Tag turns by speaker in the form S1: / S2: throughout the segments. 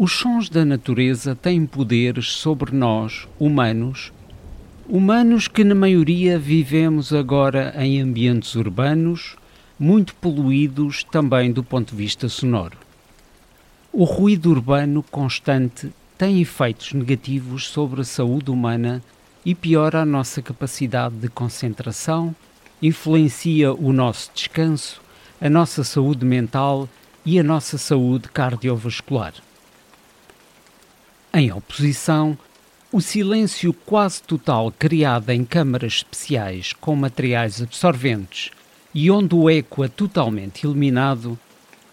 S1: Os sons da natureza têm poderes sobre nós, humanos, humanos que na maioria vivemos agora em ambientes urbanos, muito poluídos também do ponto de vista sonoro. O ruído urbano constante tem efeitos negativos sobre a saúde humana e piora a nossa capacidade de concentração, influencia o nosso descanso, a nossa saúde mental e a nossa saúde cardiovascular. Em oposição, o silêncio quase total criado em câmaras especiais com materiais absorventes e onde o eco é totalmente eliminado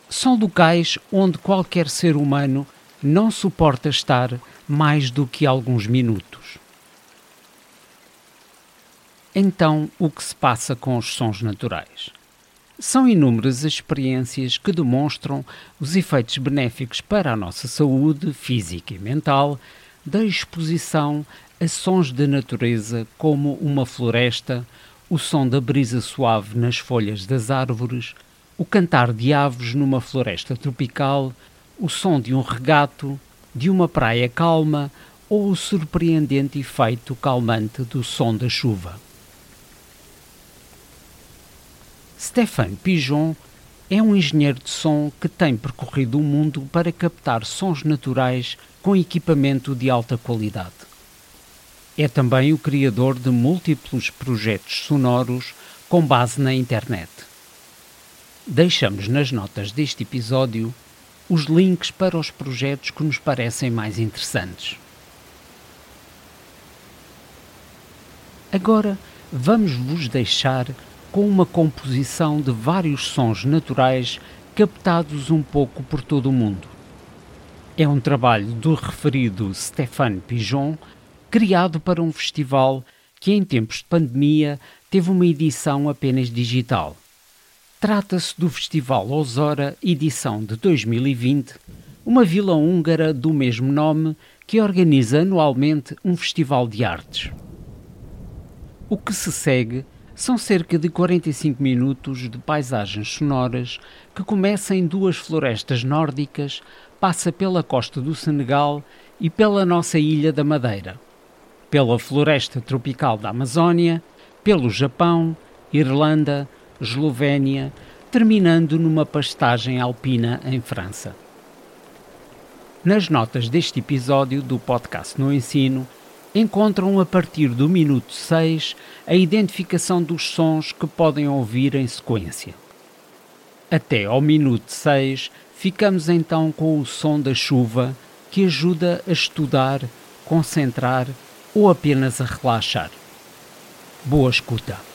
S1: são locais onde qualquer ser humano não suporta estar mais do que alguns minutos. Então, o que se passa com os sons naturais? São inúmeras as experiências que demonstram os efeitos benéficos para a nossa saúde física e mental da exposição a sons de natureza como uma floresta, o som da brisa suave nas folhas das árvores, o cantar de aves numa floresta tropical, o som de um regato, de uma praia calma ou o surpreendente efeito calmante do som da chuva. Stéphane Pigeon é um engenheiro de som que tem percorrido o mundo para captar sons naturais com equipamento de alta qualidade. É também o criador de múltiplos projetos sonoros com base na internet. Deixamos nas notas deste episódio os links para os projetos que nos parecem mais interessantes. Agora vamos vos deixar com uma composição de vários sons naturais captados um pouco por todo o mundo. É um trabalho do referido Stéphane Pigeon, criado para um festival que, em tempos de pandemia, teve uma edição apenas digital. Trata-se do Festival Osora, edição de 2020, uma vila húngara do mesmo nome que organiza anualmente um festival de artes. O que se segue são cerca de 45 minutos de paisagens sonoras que começa em duas florestas nórdicas, passa pela costa do Senegal e pela nossa ilha da Madeira, pela floresta tropical da Amazónia, pelo Japão, Irlanda, Eslovénia, terminando numa pastagem alpina em França. Nas notas deste episódio do podcast No Ensino, encontram a partir do minuto 6 a identificação dos sons que podem ouvir em sequência. Até ao minuto 6 ficamos então com o som da chuva que ajuda a estudar, concentrar ou apenas a relaxar. Boa escuta!